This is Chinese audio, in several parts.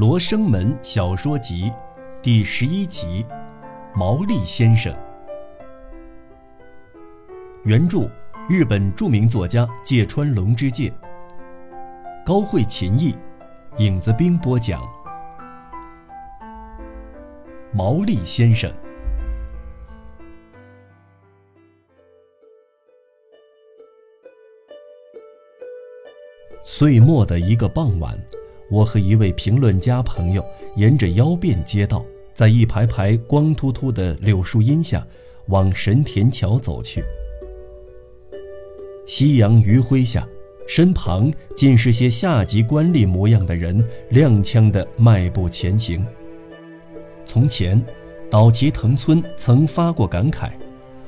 罗生门小说集》第十一集《毛利先生》。原著：日本著名作家芥川龙之介。高慧琴译，影子兵播讲。毛利先生。岁末的一个傍晚。我和一位评论家朋友沿着腰便街道，在一排排光秃秃的柳树荫下，往神田桥走去。夕阳余晖下，身旁尽是些下级官吏模样的人，踉跄地迈步前行。从前，岛崎藤村曾发过感慨：“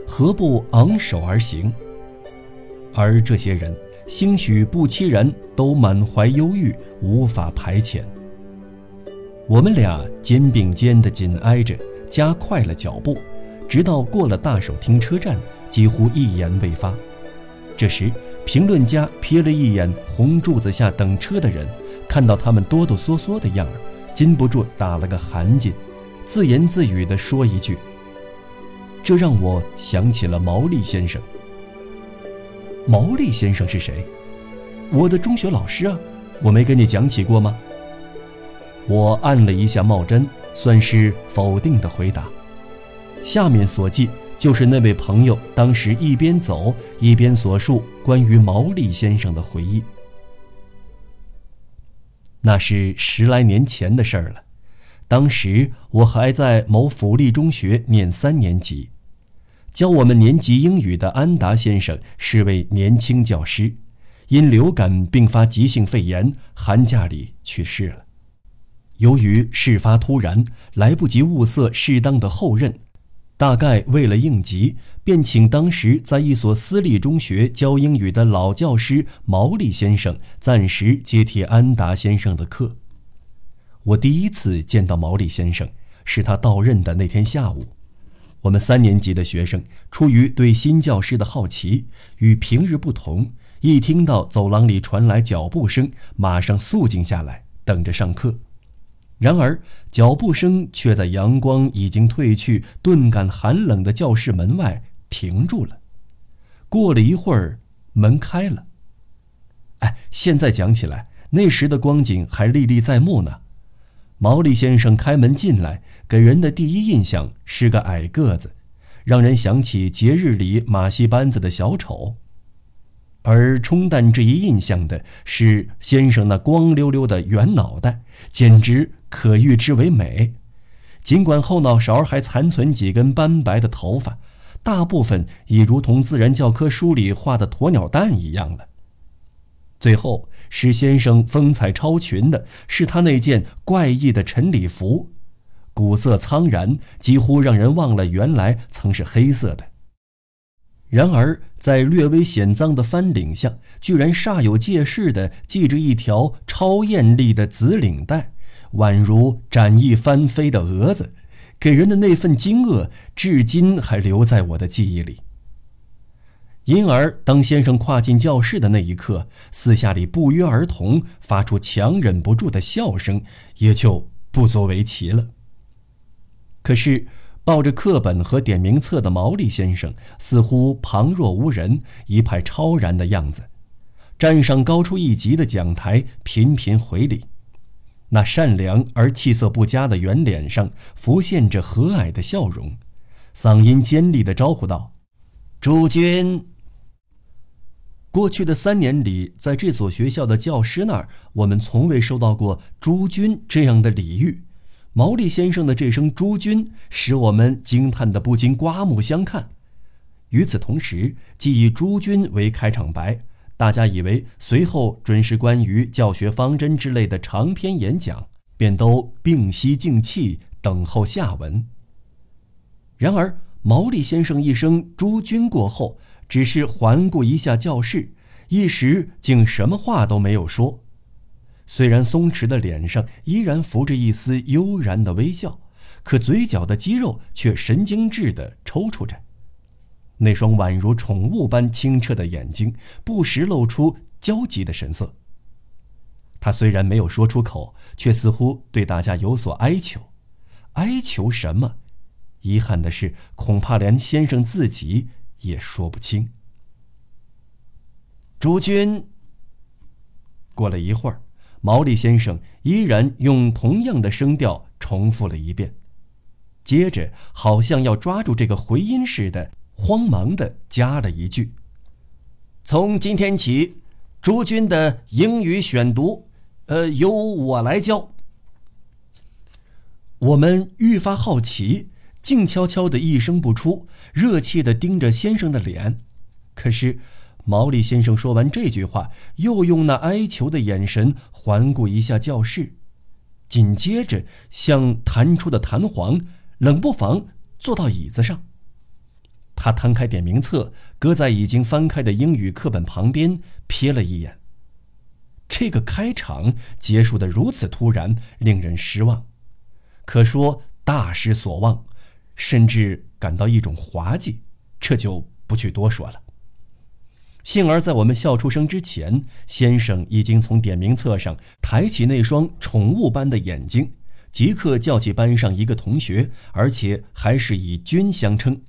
何不昂首而行？”而这些人。兴许不期然都满怀忧郁，无法排遣。我们俩肩并肩的紧挨着，加快了脚步，直到过了大手停车站，几乎一言未发。这时，评论家瞥了一眼红柱子下等车的人，看到他们哆哆嗦嗦的样儿，禁不住打了个寒噤，自言自语地说一句：“这让我想起了毛利先生。”毛利先生是谁？我的中学老师啊，我没跟你讲起过吗？我按了一下帽针，算是否定的回答。下面所记就是那位朋友当时一边走一边所述关于毛利先生的回忆。那是十来年前的事儿了，当时我还在某府立中学念三年级。教我们年级英语的安达先生是位年轻教师，因流感并发急性肺炎，寒假里去世了。由于事发突然，来不及物色适当的后任，大概为了应急，便请当时在一所私立中学教英语的老教师毛利先生暂时接替安达先生的课。我第一次见到毛利先生，是他到任的那天下午。我们三年级的学生出于对新教师的好奇，与平日不同，一听到走廊里传来脚步声，马上肃静下来，等着上课。然而，脚步声却在阳光已经褪去、顿感寒冷的教室门外停住了。过了一会儿，门开了。哎，现在讲起来，那时的光景还历历在目呢。毛利先生开门进来，给人的第一印象是个矮个子，让人想起节日里马戏班子的小丑。而冲淡这一印象的是先生那光溜溜的圆脑袋，简直可誉之为美。尽管后脑勺还残存几根斑白的头发，大部分已如同自然教科书里画的鸵鸟蛋一样了。最后，使先生风采超群的是他那件怪异的晨礼服，古色苍然，几乎让人忘了原来曾是黑色的。然而，在略微显脏的翻领下，居然煞有介事地系着一条超艳丽的紫领带，宛如展翼翻飞的蛾子，给人的那份惊愕，至今还留在我的记忆里。因而，当先生跨进教室的那一刻，四下里不约而同发出强忍不住的笑声，也就不足为奇了。可是，抱着课本和点名册的毛利先生似乎旁若无人，一派超然的样子，站上高出一级的讲台，频频回礼。那善良而气色不佳的圆脸上浮现着和蔼的笑容，嗓音尖利地招呼道：“诸君。”过去的三年里，在这所学校的教师那儿，我们从未收到过“诸君”这样的礼遇。毛利先生的这声“诸君”使我们惊叹的不禁刮目相看。与此同时，既以“诸君”为开场白，大家以为随后准是关于教学方针之类的长篇演讲，便都屏息静气等候下文。然而，毛利先生一声“诸君”过后，只是环顾一下教室，一时竟什么话都没有说。虽然松弛的脸上依然浮着一丝悠然的微笑，可嘴角的肌肉却神经质地抽搐着。那双宛如宠物般清澈的眼睛不时露出焦急的神色。他虽然没有说出口，却似乎对大家有所哀求。哀求什么？遗憾的是，恐怕连先生自己也说不清。诸君。过了一会儿，毛利先生依然用同样的声调重复了一遍，接着好像要抓住这个回音似的，慌忙的加了一句：“从今天起，诸君的英语选读。”呃，由我来教。我们愈发好奇，静悄悄的一声不出，热切的盯着先生的脸。可是，毛利先生说完这句话，又用那哀求的眼神环顾一下教室，紧接着像弹出的弹簧，冷不防坐到椅子上。他摊开点名册，搁在已经翻开的英语课本旁边，瞥了一眼。这个开场结束的如此突然，令人失望，可说大失所望，甚至感到一种滑稽。这就不去多说了。幸而在我们笑出声之前，先生已经从点名册上抬起那双宠物般的眼睛，即刻叫起班上一个同学，而且还是以“君”相称。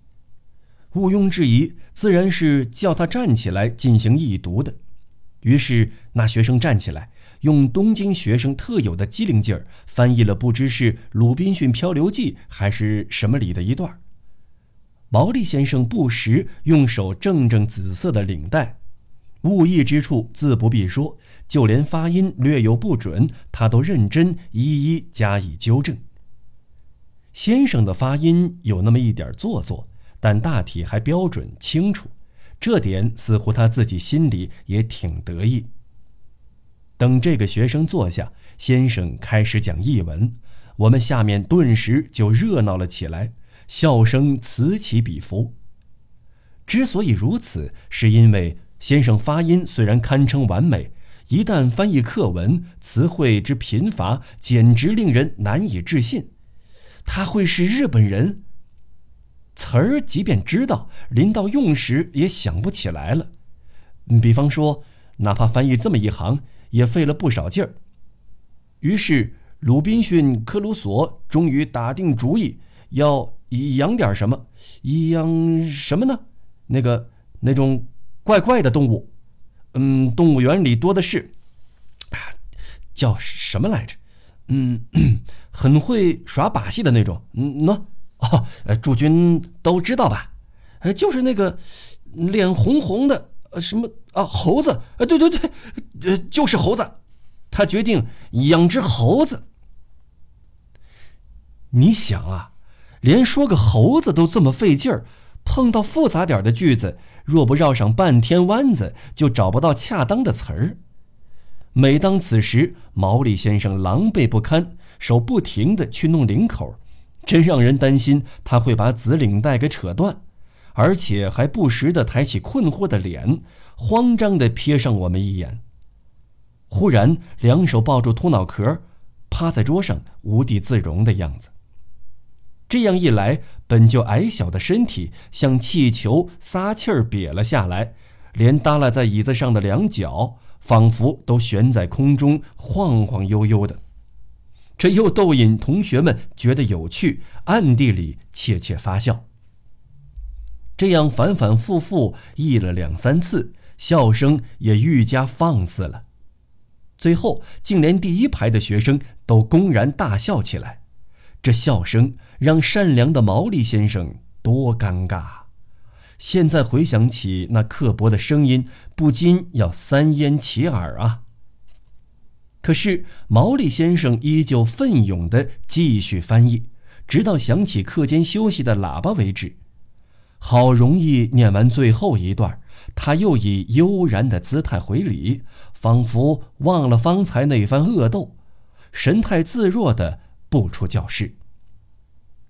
毋庸置疑，自然是叫他站起来进行译读的。于是，那学生站起来，用东京学生特有的机灵劲儿翻译了不知是《鲁滨逊漂流记》还是什么里的一段。毛利先生不时用手正正紫色的领带，误译之处自不必说，就连发音略有不准，他都认真一一加以纠正。先生的发音有那么一点做作，但大体还标准清楚。这点似乎他自己心里也挺得意。等这个学生坐下，先生开始讲译文，我们下面顿时就热闹了起来，笑声此起彼伏。之所以如此，是因为先生发音虽然堪称完美，一旦翻译课文，词汇之贫乏简直令人难以置信。他会是日本人？词儿即便知道，临到用时也想不起来了。比方说，哪怕翻译这么一行，也费了不少劲儿。于是，鲁滨逊科鲁索终于打定主意，要养点什么，养什么呢？那个那种怪怪的动物，嗯，动物园里多的是，叫什么来着？嗯，很会耍把戏的那种。嗯，喏。哦，呃，诸君都知道吧？呃，就是那个脸红红的，呃，什么啊，猴子？呃，对对对，呃，就是猴子。他决定养只猴子。你想啊，连说个猴子都这么费劲儿，碰到复杂点的句子，若不绕上半天弯子，就找不到恰当的词儿。每当此时，毛利先生狼狈不堪，手不停的去弄领口。真让人担心他会把紫领带给扯断，而且还不时地抬起困惑的脸，慌张地瞥上我们一眼。忽然，两手抱住秃脑壳，趴在桌上无地自容的样子。这样一来，本就矮小的身体像气球撒气儿瘪了下来，连耷拉在椅子上的两脚仿佛都悬在空中，晃晃悠悠的。这又逗引同学们觉得有趣，暗地里窃窃发笑。这样反反复复译了两三次，笑声也愈加放肆了。最后，竟连第一排的学生都公然大笑起来。这笑声让善良的毛利先生多尴尬。现在回想起那刻薄的声音，不禁要三咽其耳啊！可是毛利先生依旧奋勇地继续翻译，直到响起课间休息的喇叭为止。好容易念完最后一段，他又以悠然的姿态回礼，仿佛忘了方才那番恶斗，神态自若地步出教室。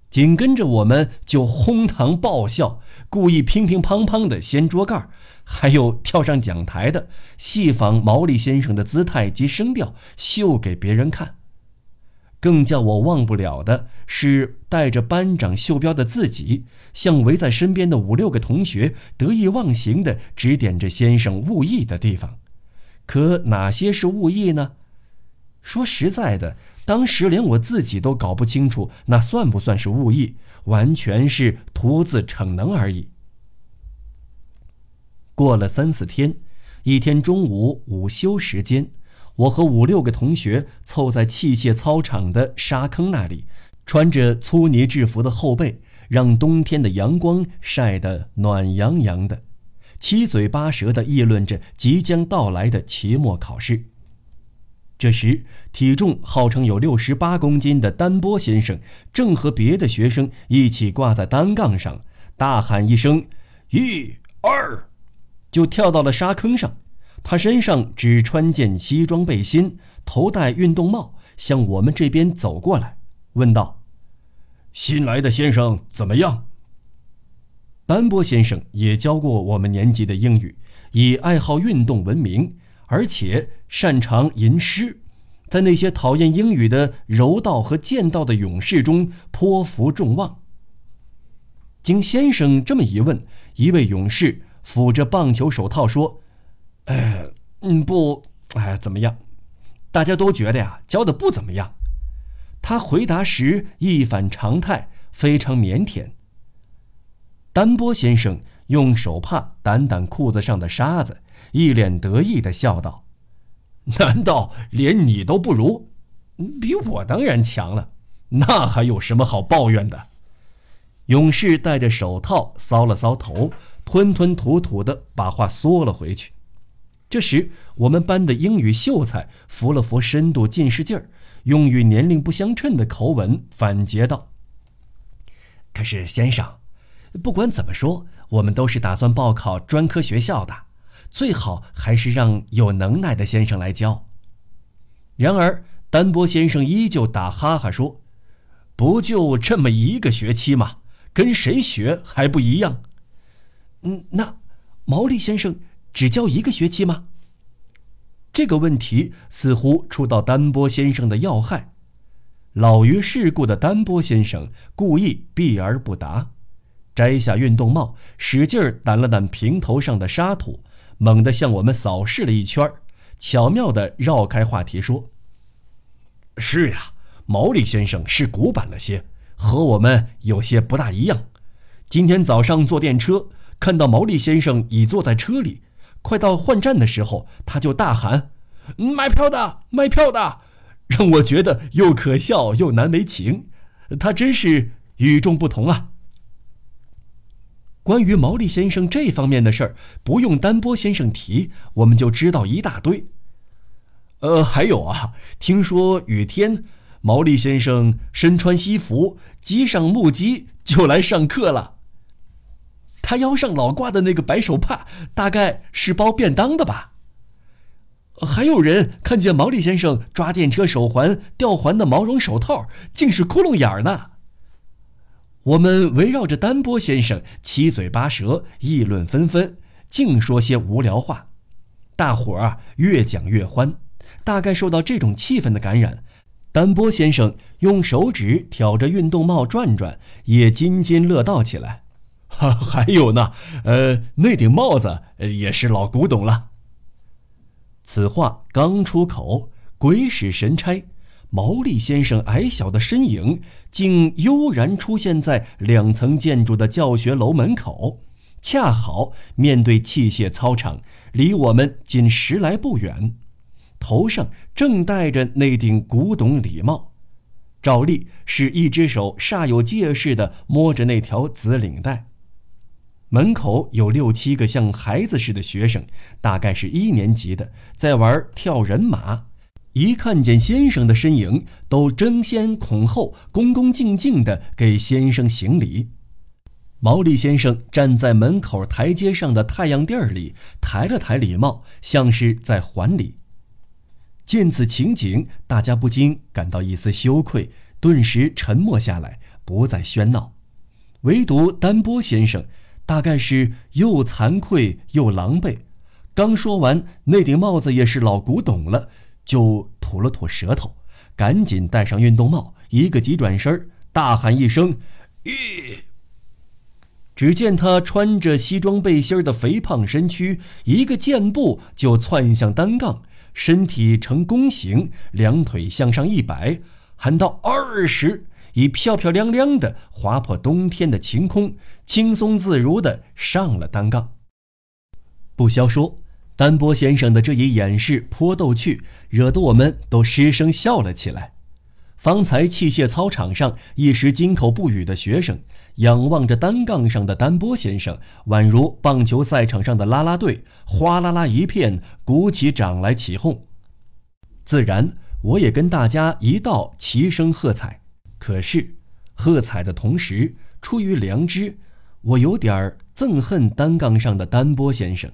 紧跟着我们就哄堂爆笑，故意乒乒乓乓的掀桌盖还有跳上讲台的，戏仿毛利先生的姿态及声调，秀给别人看。更叫我忘不了的是，带着班长袖标的自己，向围在身边的五六个同学得意忘形地指点着先生误译的地方。可哪些是误译呢？说实在的，当时连我自己都搞不清楚那算不算是误意，完全是徒自逞能而已。过了三四天，一天中午午休时间，我和五六个同学凑在器械操场的沙坑那里，穿着粗呢制服的后背，让冬天的阳光晒得暖洋洋的，七嘴八舌地议论着即将到来的期末考试。这时，体重号称有六十八公斤的丹波先生正和别的学生一起挂在单杠上，大喊一声“一二”。就跳到了沙坑上，他身上只穿件西装背心，头戴运动帽，向我们这边走过来，问道：“新来的先生怎么样？”丹波先生也教过我们年级的英语，以爱好运动闻名，而且擅长吟诗，在那些讨厌英语的柔道和剑道的勇士中颇负众望。经先生这么一问，一位勇士。抚着棒球手套说：“呃，嗯，不，哎，怎么样？大家都觉得呀，教的不怎么样。”他回答时一反常态，非常腼腆。丹波先生用手帕掸掸裤子上的沙子，一脸得意的笑道：“难道连你都不如？比我当然强了，那还有什么好抱怨的？”勇士戴着手套，搔了搔头。吞吞吐吐的把话缩了回去。这时，我们班的英语秀才扶了扶深度近视镜儿，用与年龄不相称的口吻反诘道：“可是，先生，不管怎么说，我们都是打算报考专科学校的，最好还是让有能耐的先生来教。”然而，丹波先生依旧打哈哈说：“不就这么一个学期吗？跟谁学还不一样？”嗯，那毛利先生只教一个学期吗？这个问题似乎触到丹波先生的要害。老于世故的丹波先生故意避而不答，摘下运动帽，使劲掸了掸平头上的沙土，猛地向我们扫视了一圈，巧妙地绕开话题说：“是呀，毛利先生是古板了些，和我们有些不大一样。今天早上坐电车。”看到毛利先生已坐在车里，快到换站的时候，他就大喊：“卖票的，卖票的！”让我觉得又可笑又难为情。他真是与众不同啊！关于毛利先生这方面的事儿，不用丹波先生提，我们就知道一大堆。呃，还有啊，听说雨天，毛利先生身穿西服，系上木屐就来上课了。他腰上老挂的那个白手帕，大概是包便当的吧。还有人看见毛利先生抓电车手环吊环的毛绒手套，竟是窟窿眼儿呢。我们围绕着丹波先生，七嘴八舌议论纷纷，净说些无聊话。大伙儿，越讲越欢。大概受到这种气氛的感染，丹波先生用手指挑着运动帽转转，也津津乐道起来。哈，还有呢，呃，那顶帽子也是老古董了。此话刚出口，鬼使神差，毛利先生矮小的身影竟悠然出现在两层建筑的教学楼门口，恰好面对器械操场，离我们仅十来步远，头上正戴着那顶古董礼帽，照例是一只手煞有介事地摸着那条紫领带。门口有六七个像孩子似的学生，大概是一年级的，在玩跳人马。一看见先生的身影，都争先恐后、恭恭敬敬地给先生行礼。毛利先生站在门口台阶上的太阳垫里，抬了抬礼帽，像是在还礼。见此情景，大家不禁感到一丝羞愧，顿时沉默下来，不再喧闹。唯独丹波先生。大概是又惭愧又狼狈，刚说完，那顶帽子也是老古董了，就吐了吐舌头，赶紧戴上运动帽，一个急转身，大喊一声：“吁！”只见他穿着西装背心的肥胖身躯，一个箭步就窜向单杠，身体呈弓形，两腿向上一摆，喊到二十，已漂漂亮亮的划破冬天的晴空，轻松自如的上了单杠。不消说，丹波先生的这一演示颇逗趣，惹得我们都失声笑了起来。方才器械操场上一时金口不语的学生，仰望着单杠上的丹波先生，宛如棒球赛场上的啦啦队，哗啦啦一片，鼓起掌来起哄。自然，我也跟大家一道齐声喝彩。可是，喝彩的同时，出于良知，我有点儿憎恨单杠上的丹波先生。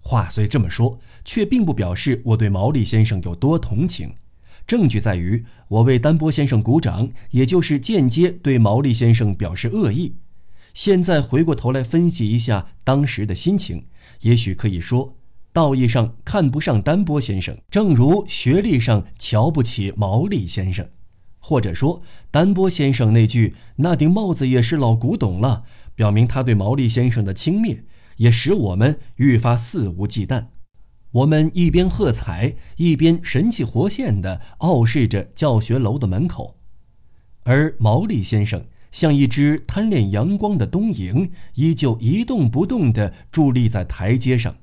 话虽这么说，却并不表示我对毛利先生有多同情。证据在于，我为丹波先生鼓掌，也就是间接对毛利先生表示恶意。现在回过头来分析一下当时的心情，也许可以说，道义上看不上丹波先生，正如学历上瞧不起毛利先生，或者说，丹波先生那句“那顶帽子也是老古董了”，表明他对毛利先生的轻蔑，也使我们愈发肆无忌惮。我们一边喝彩，一边神气活现地傲视着教学楼的门口，而毛利先生像一只贪恋阳光的冬萤，依旧一动不动地伫立在台阶上，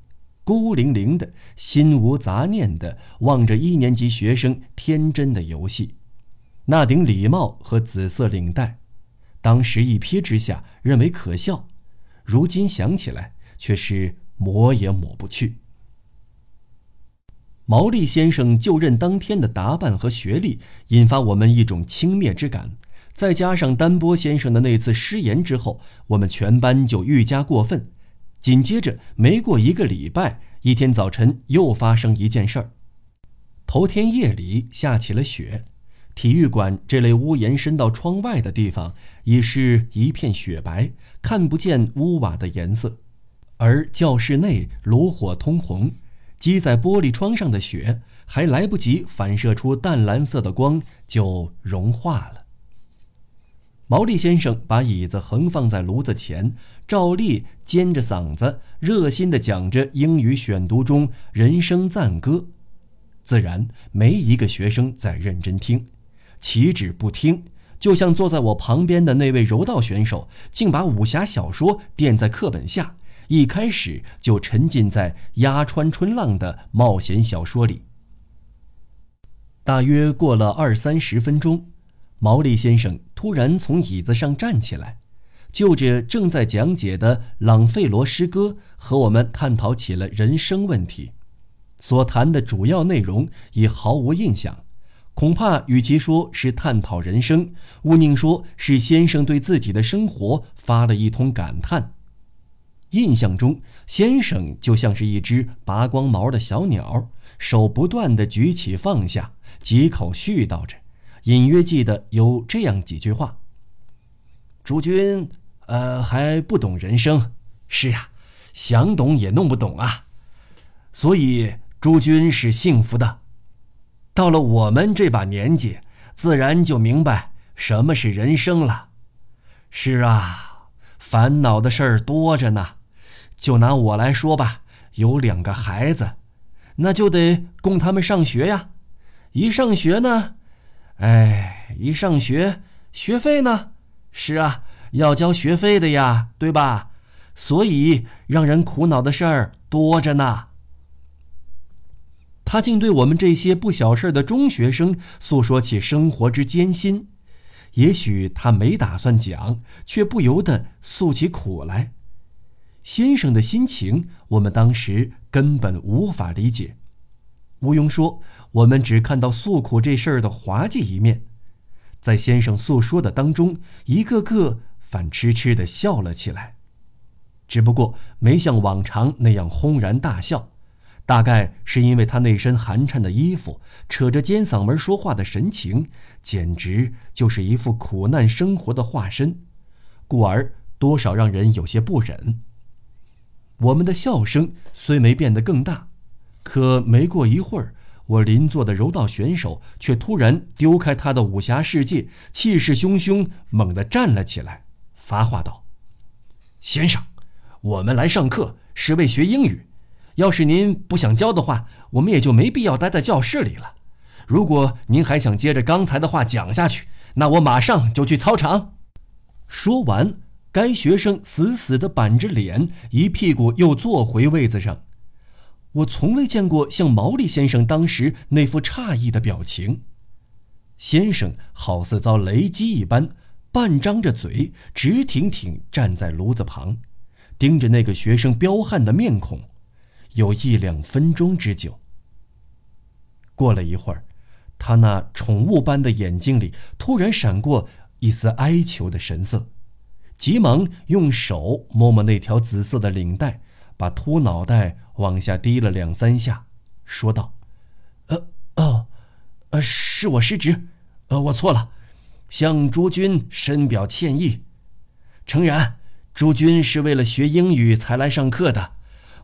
孤零零的心无杂念地望着一年级学生天真的游戏。那顶礼帽和紫色领带，当时一瞥之下认为可笑，如今想起来却是抹也抹不去。毛利先生就任当天的打扮和学历，引发我们一种轻蔑之感。再加上丹波先生的那次失言之后，我们全班就愈加过分。紧接着，没过一个礼拜，一天早晨又发生一件事儿。头天夜里下起了雪，体育馆这类屋檐伸到窗外的地方已是一片雪白，看不见屋瓦的颜色，而教室内炉火通红。积在玻璃窗上的雪还来不及反射出淡蓝色的光，就融化了。毛利先生把椅子横放在炉子前，照例尖着嗓子热心地讲着英语选读中人生赞歌。自然没一个学生在认真听，岂止不听，就像坐在我旁边的那位柔道选手，竟把武侠小说垫在课本下。一开始就沉浸在鸭川春浪的冒险小说里。大约过了二三十分钟，毛利先生突然从椅子上站起来，就着正在讲解的朗费罗诗歌和我们探讨起了人生问题。所谈的主要内容已毫无印象，恐怕与其说是探讨人生，勿宁说是先生对自己的生活发了一通感叹。印象中，先生就像是一只拔光毛的小鸟，手不断地举起放下，几口絮叨着，隐约记得有这样几句话：“诸君，呃，还不懂人生，是呀，想懂也弄不懂啊。所以诸君是幸福的，到了我们这把年纪，自然就明白什么是人生了。是啊，烦恼的事儿多着呢。”就拿我来说吧，有两个孩子，那就得供他们上学呀。一上学呢，哎，一上学，学费呢？是啊，要交学费的呀，对吧？所以让人苦恼的事儿多着呢。他竟对我们这些不小事的中学生诉说起生活之艰辛，也许他没打算讲，却不由得诉起苦来。先生的心情，我们当时根本无法理解。毋庸说，我们只看到诉苦这事儿的滑稽一面，在先生诉说的当中，一个个反痴痴地笑了起来。只不过没像往常那样轰然大笑，大概是因为他那身寒颤的衣服，扯着尖嗓门说话的神情，简直就是一副苦难生活的化身，故而多少让人有些不忍。我们的笑声虽没变得更大，可没过一会儿，我邻座的柔道选手却突然丢开他的武侠世界，气势汹汹，猛地站了起来，发话道：“先生，我们来上课是为学英语，要是您不想教的话，我们也就没必要待在教室里了。如果您还想接着刚才的话讲下去，那我马上就去操场。”说完，该学生死死地板着脸，一屁股又坐回位子上。我从未见过像毛利先生当时那副诧异的表情。先生好似遭雷击一般，半张着嘴，直挺挺站在炉子旁，盯着那个学生彪悍的面孔，有一两分钟之久。过了一会儿，他那宠物般的眼睛里突然闪过一丝哀求的神色，急忙用手摸摸那条紫色的领带。把秃脑袋往下低了两三下，说道：“呃，哦，呃，是我失职，呃，我错了，向诸君深表歉意。诚然，诸君是为了学英语才来上课的，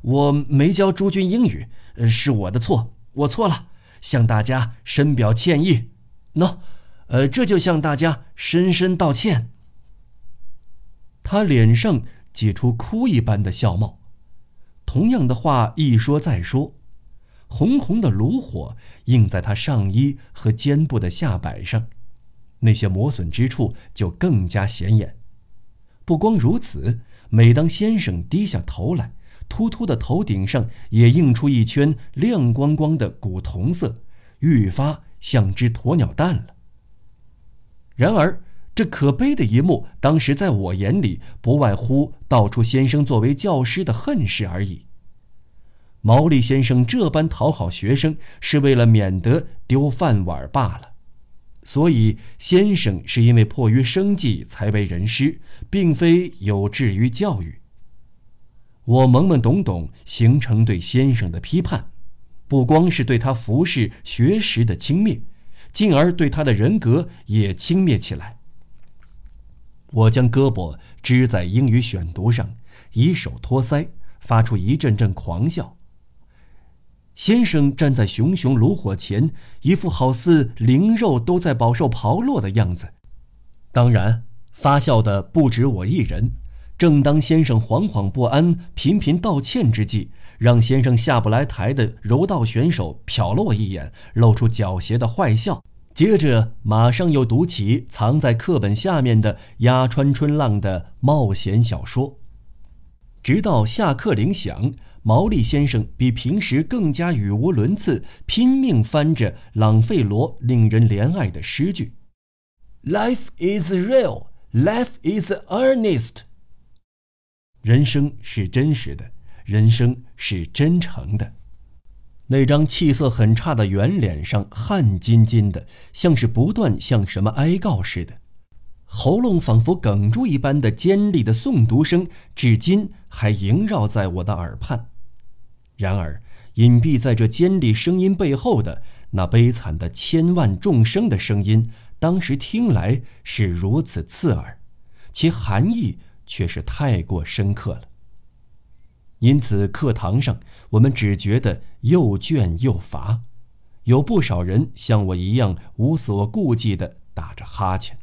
我没教诸君英语，是我的错，我错了，向大家深表歉意。喏，呃，这就向大家深深道歉。”他脸上挤出哭一般的笑貌。同样的话一说再说，红红的炉火映在他上衣和肩部的下摆上，那些磨损之处就更加显眼。不光如此，每当先生低下头来，秃秃的头顶上也映出一圈亮光光的古铜色，愈发像只鸵鸟蛋了。然而，这可悲的一幕，当时在我眼里，不外乎道出先生作为教师的恨事而已。毛利先生这般讨好学生，是为了免得丢饭碗罢了。所以，先生是因为迫于生计才为人师，并非有志于教育。我懵懵懂懂形成对先生的批判，不光是对他服饰学识的轻蔑，进而对他的人格也轻蔑起来。我将胳膊支在英语选读上，以手托腮，发出一阵阵狂笑。先生站在熊熊炉火前，一副好似灵肉都在饱受刨落的样子。当然，发笑的不止我一人。正当先生惶惶不安、频频道歉之际，让先生下不来台的柔道选手瞟了我一眼，露出狡黠的坏笑。接着，马上又读起藏在课本下面的鸭川春浪的冒险小说，直到下课铃响，毛利先生比平时更加语无伦次，拼命翻着朗费罗令人怜爱的诗句：“Life is real, life is earnest。”人生是真实的，人生是真诚的。那张气色很差的圆脸上汗津津的，像是不断向什么哀告似的，喉咙仿佛哽住一般的尖利的诵读声，至今还萦绕在我的耳畔。然而，隐蔽在这尖利声音背后的那悲惨的千万众生的声音，当时听来是如此刺耳，其含义却是太过深刻了。因此，课堂上我们只觉得又倦又乏，有不少人像我一样无所顾忌地打着哈欠。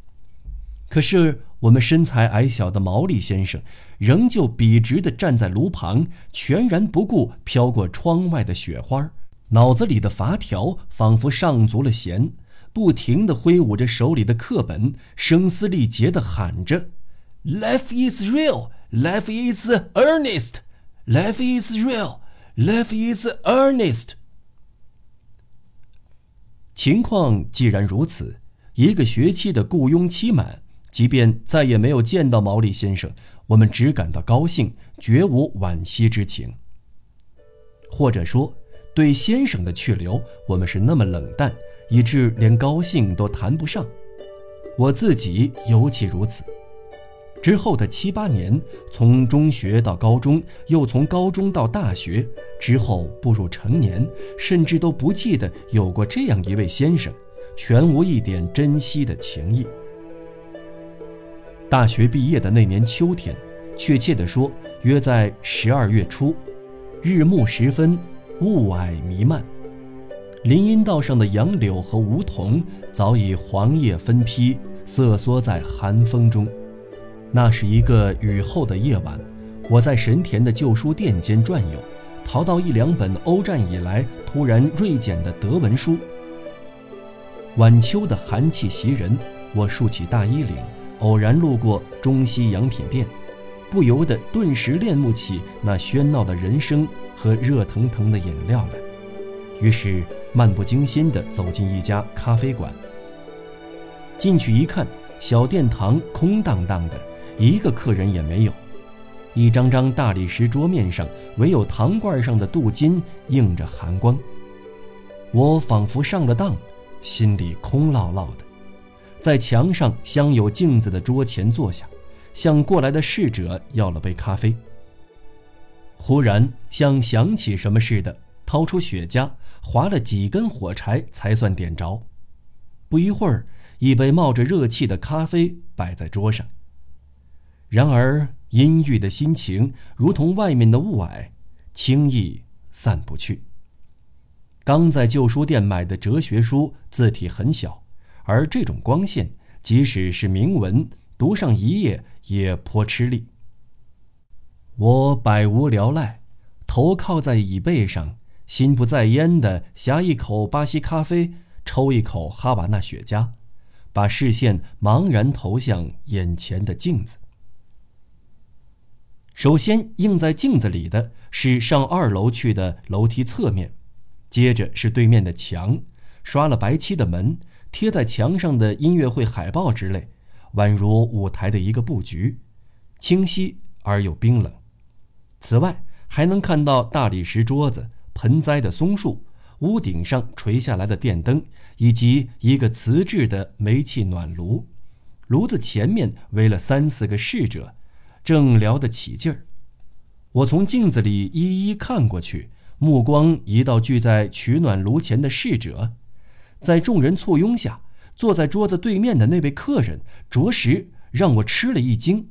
可是，我们身材矮小的毛利先生仍旧笔直地站在炉旁，全然不顾飘过窗外的雪花，脑子里的法条仿佛上足了弦，不停地挥舞着手里的课本，声嘶力竭地喊着：“Life is real, life is earnest。” Life is real, life is earnest。情况既然如此，一个学期的雇佣期满，即便再也没有见到毛利先生，我们只感到高兴，绝无惋惜之情。或者说，对先生的去留，我们是那么冷淡，以致连高兴都谈不上。我自己尤其如此。之后的七八年，从中学到高中，又从高中到大学，之后步入成年，甚至都不记得有过这样一位先生，全无一点珍惜的情谊。大学毕业的那年秋天，确切地说，约在十二月初，日暮时分，雾霭弥漫，林荫道上的杨柳和梧桐早已黄叶分披，瑟缩在寒风中。那是一个雨后的夜晚，我在神田的旧书店间转悠，淘到一两本欧战以来突然锐减的德文书。晚秋的寒气袭人，我竖起大衣领，偶然路过中西洋品店，不由得顿时恋慕起那喧闹的人声和热腾腾的饮料来。于是漫不经心地走进一家咖啡馆。进去一看，小殿堂空荡荡的，一个客人也没有。一张张大理石桌面上，唯有糖罐上的镀金映着寒光。我仿佛上了当，心里空落落的，在墙上镶有镜子的桌前坐下，向过来的侍者要了杯咖啡。忽然像想起什么似的，掏出雪茄，划了几根火柴才算点着。不一会儿，一杯冒着热气的咖啡摆在桌上。然而。阴郁的心情如同外面的雾霭，轻易散不去。刚在旧书店买的哲学书，字体很小，而这种光线，即使是铭文，读上一页也颇吃力。我百无聊赖，头靠在椅背上，心不在焉地呷一口巴西咖啡，抽一口哈瓦那雪茄，把视线茫然投向眼前的镜子。首先映在镜子里的是上二楼去的楼梯侧面，接着是对面的墙，刷了白漆的门，贴在墙上的音乐会海报之类，宛如舞台的一个布局，清晰而又冰冷。此外，还能看到大理石桌子、盆栽的松树、屋顶上垂下来的电灯，以及一个瓷制的煤气暖炉，炉子前面围了三四个侍者。正聊得起劲儿，我从镜子里一一看过去，目光移到聚在取暖炉前的侍者，在众人簇拥下，坐在桌子对面的那位客人，着实让我吃了一惊。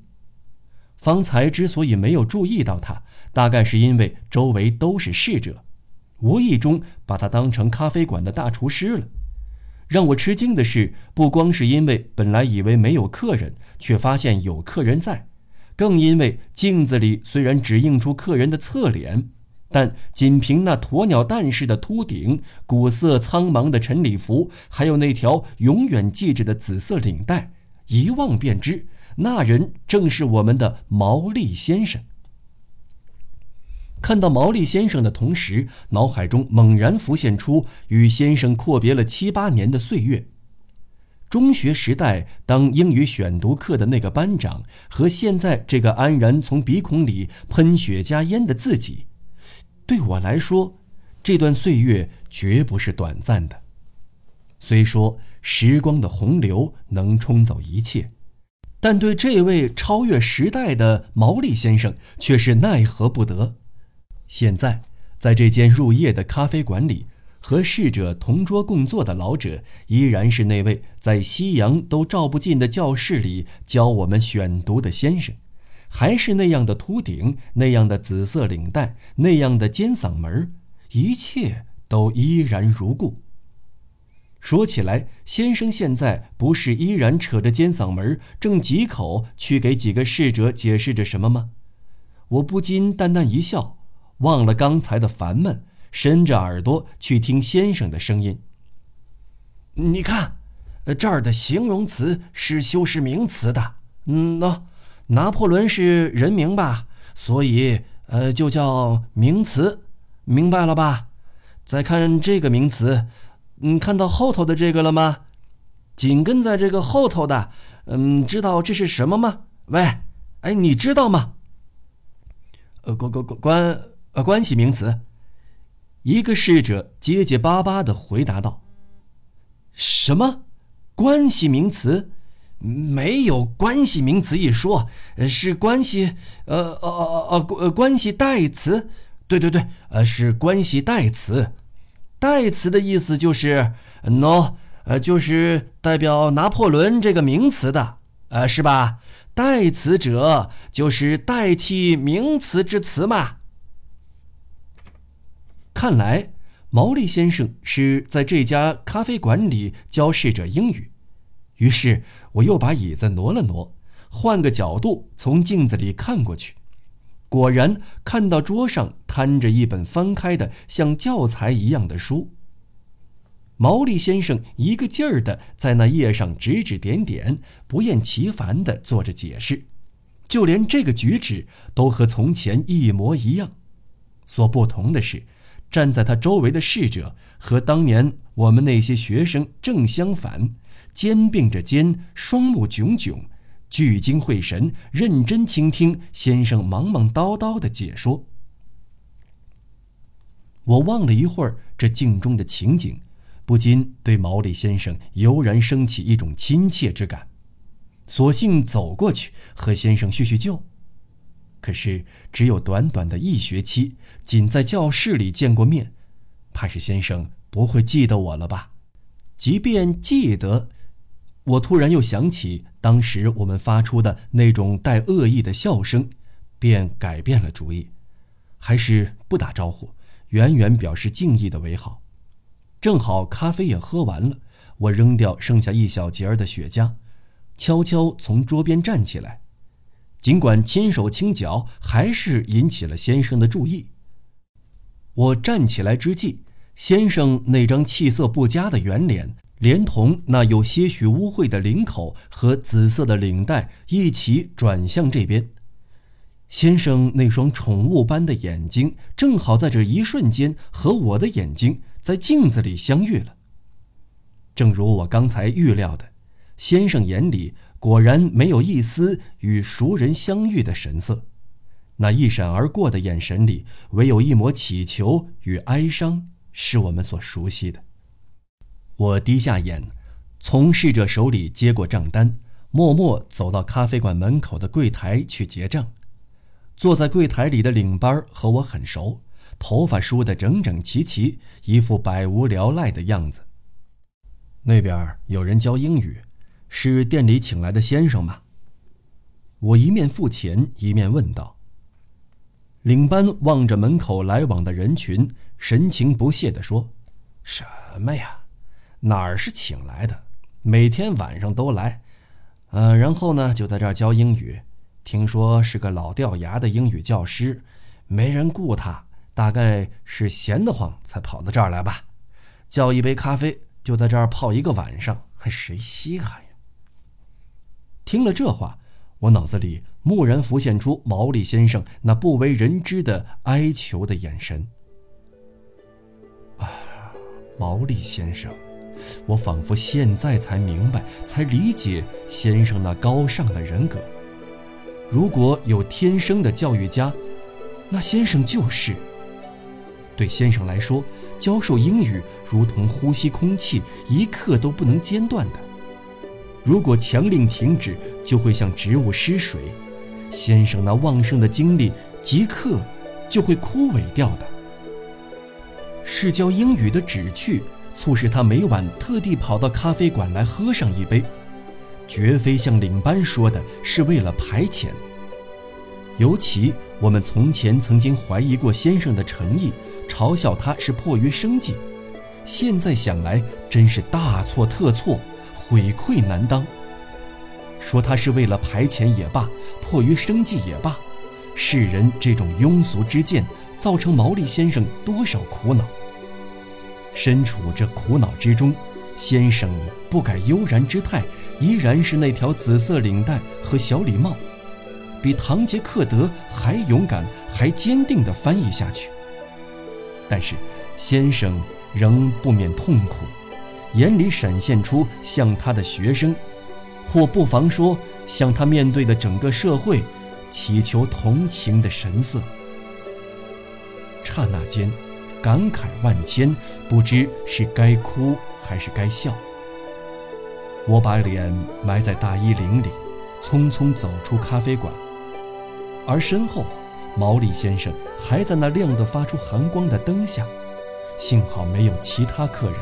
方才之所以没有注意到他，大概是因为周围都是侍者，无意中把他当成咖啡馆的大厨师了。让我吃惊的是，不光是因为本来以为没有客人，却发现有客人在。更因为镜子里虽然只映出客人的侧脸，但仅凭那鸵鸟蛋似的秃顶、古色苍茫的晨礼服，还有那条永远系着的紫色领带，一望便知，那人正是我们的毛利先生。看到毛利先生的同时，脑海中猛然浮现出与先生阔别了七八年的岁月。中学时代当英语选读课的那个班长，和现在这个安然从鼻孔里喷雪茄烟的自己，对我来说，这段岁月绝不是短暂的。虽说时光的洪流能冲走一切，但对这位超越时代的毛利先生却是奈何不得。现在，在这间入夜的咖啡馆里。和逝者同桌共坐的老者，依然是那位在夕阳都照不进的教室里教我们选读的先生，还是那样的秃顶，那样的紫色领带，那样的尖嗓门一切都依然如故。说起来，先生现在不是依然扯着尖嗓门，正几口去给几个侍者解释着什么吗？我不禁淡淡一笑，忘了刚才的烦闷。伸着耳朵去听先生的声音。你看，这儿的形容词是修饰名词的。嗯，喏，拿破仑是人名吧？所以，呃，就叫名词，明白了吧？再看这个名词，嗯，看到后头的这个了吗？紧跟在这个后头的，嗯，知道这是什么吗？喂，哎，你知道吗？呃，关关关关呃关系名词。一个侍者结结巴巴地回答道：“什么关系名词？没有关系名词一说，是关系……呃呃呃呃关系代词。对对对，呃，是关系代词。代词的意思就是，no，呃，就是代表拿破仑这个名词的，呃，是吧？代词者就是代替名词之词嘛。”看来，毛利先生是在这家咖啡馆里教侍者英语。于是，我又把椅子挪了挪，换个角度从镜子里看过去。果然看到桌上摊着一本翻开的像教材一样的书。毛利先生一个劲儿的在那页上指指点点，不厌其烦的做着解释，就连这个举止都和从前一模一样。所不同的是，站在他周围的侍者和当年我们那些学生正相反，肩并着肩，双目炯炯，聚精会神，认真倾听先生忙忙叨叨的解说。我望了一会儿这镜中的情景。不禁对毛利先生油然升起一种亲切之感，索性走过去和先生叙叙旧。可是只有短短的一学期，仅在教室里见过面，怕是先生不会记得我了吧？即便记得，我突然又想起当时我们发出的那种带恶意的笑声，便改变了主意，还是不打招呼，远远表示敬意的为好。正好咖啡也喝完了，我扔掉剩下一小截儿的雪茄，悄悄从桌边站起来。尽管轻手轻脚，还是引起了先生的注意。我站起来之际，先生那张气色不佳的圆脸，连同那有些许污秽的领口和紫色的领带一起转向这边。先生那双宠物般的眼睛，正好在这一瞬间和我的眼睛。在镜子里相遇了。正如我刚才预料的，先生眼里果然没有一丝与熟人相遇的神色，那一闪而过的眼神里，唯有一抹乞求与哀伤，是我们所熟悉的。我低下眼，从侍者手里接过账单，默默走到咖啡馆门口的柜台去结账。坐在柜台里的领班和我很熟。头发梳得整整齐齐，一副百无聊赖的样子。那边有人教英语，是店里请来的先生吗？我一面付钱，一面问道。领班望着门口来往的人群，神情不屑地说：“什么呀？哪儿是请来的？每天晚上都来，呃，然后呢，就在这儿教英语。听说是个老掉牙的英语教师，没人雇他。”大概是闲得慌才跑到这儿来吧，叫一杯咖啡就在这儿泡一个晚上，还谁稀罕呀？听了这话，我脑子里蓦然浮现出毛利先生那不为人知的哀求的眼神。啊，毛利先生，我仿佛现在才明白，才理解先生那高尚的人格。如果有天生的教育家，那先生就是。对先生来说，教授英语如同呼吸空气，一刻都不能间断的。如果强令停止，就会像植物失水，先生那旺盛的精力即刻就会枯萎掉的。是教英语的旨趣，促使他每晚特地跑到咖啡馆来喝上一杯，绝非像领班说的是为了排遣。尤其我们从前曾经怀疑过先生的诚意，嘲笑他是迫于生计，现在想来真是大错特错，悔愧难当。说他是为了排遣也罢，迫于生计也罢，世人这种庸俗之见，造成毛利先生多少苦恼。身处这苦恼之中，先生不改悠然之态，依然是那条紫色领带和小礼帽。比堂杰克德还勇敢、还坚定地翻译下去。但是，先生仍不免痛苦，眼里闪现出向他的学生，或不妨说向他面对的整个社会，祈求同情的神色。刹那间，感慨万千，不知是该哭还是该笑。我把脸埋在大衣领里，匆匆走出咖啡馆。而身后，毛利先生还在那亮得发出寒光的灯下，幸好没有其他客人，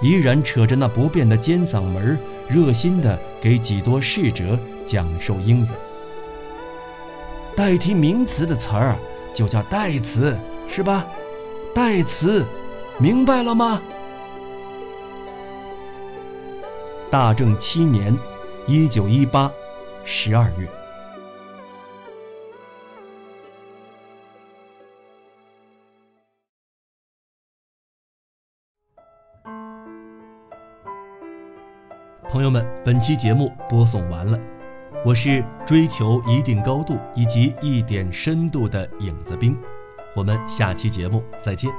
依然扯着那不变的尖嗓门，热心地给几多逝者讲授英语。代替名词的词儿就叫代词，是吧？代词，明白了吗？大正七年，一九一八，十二月。朋友们，本期节目播送完了，我是追求一定高度以及一点深度的影子兵，我们下期节目再见。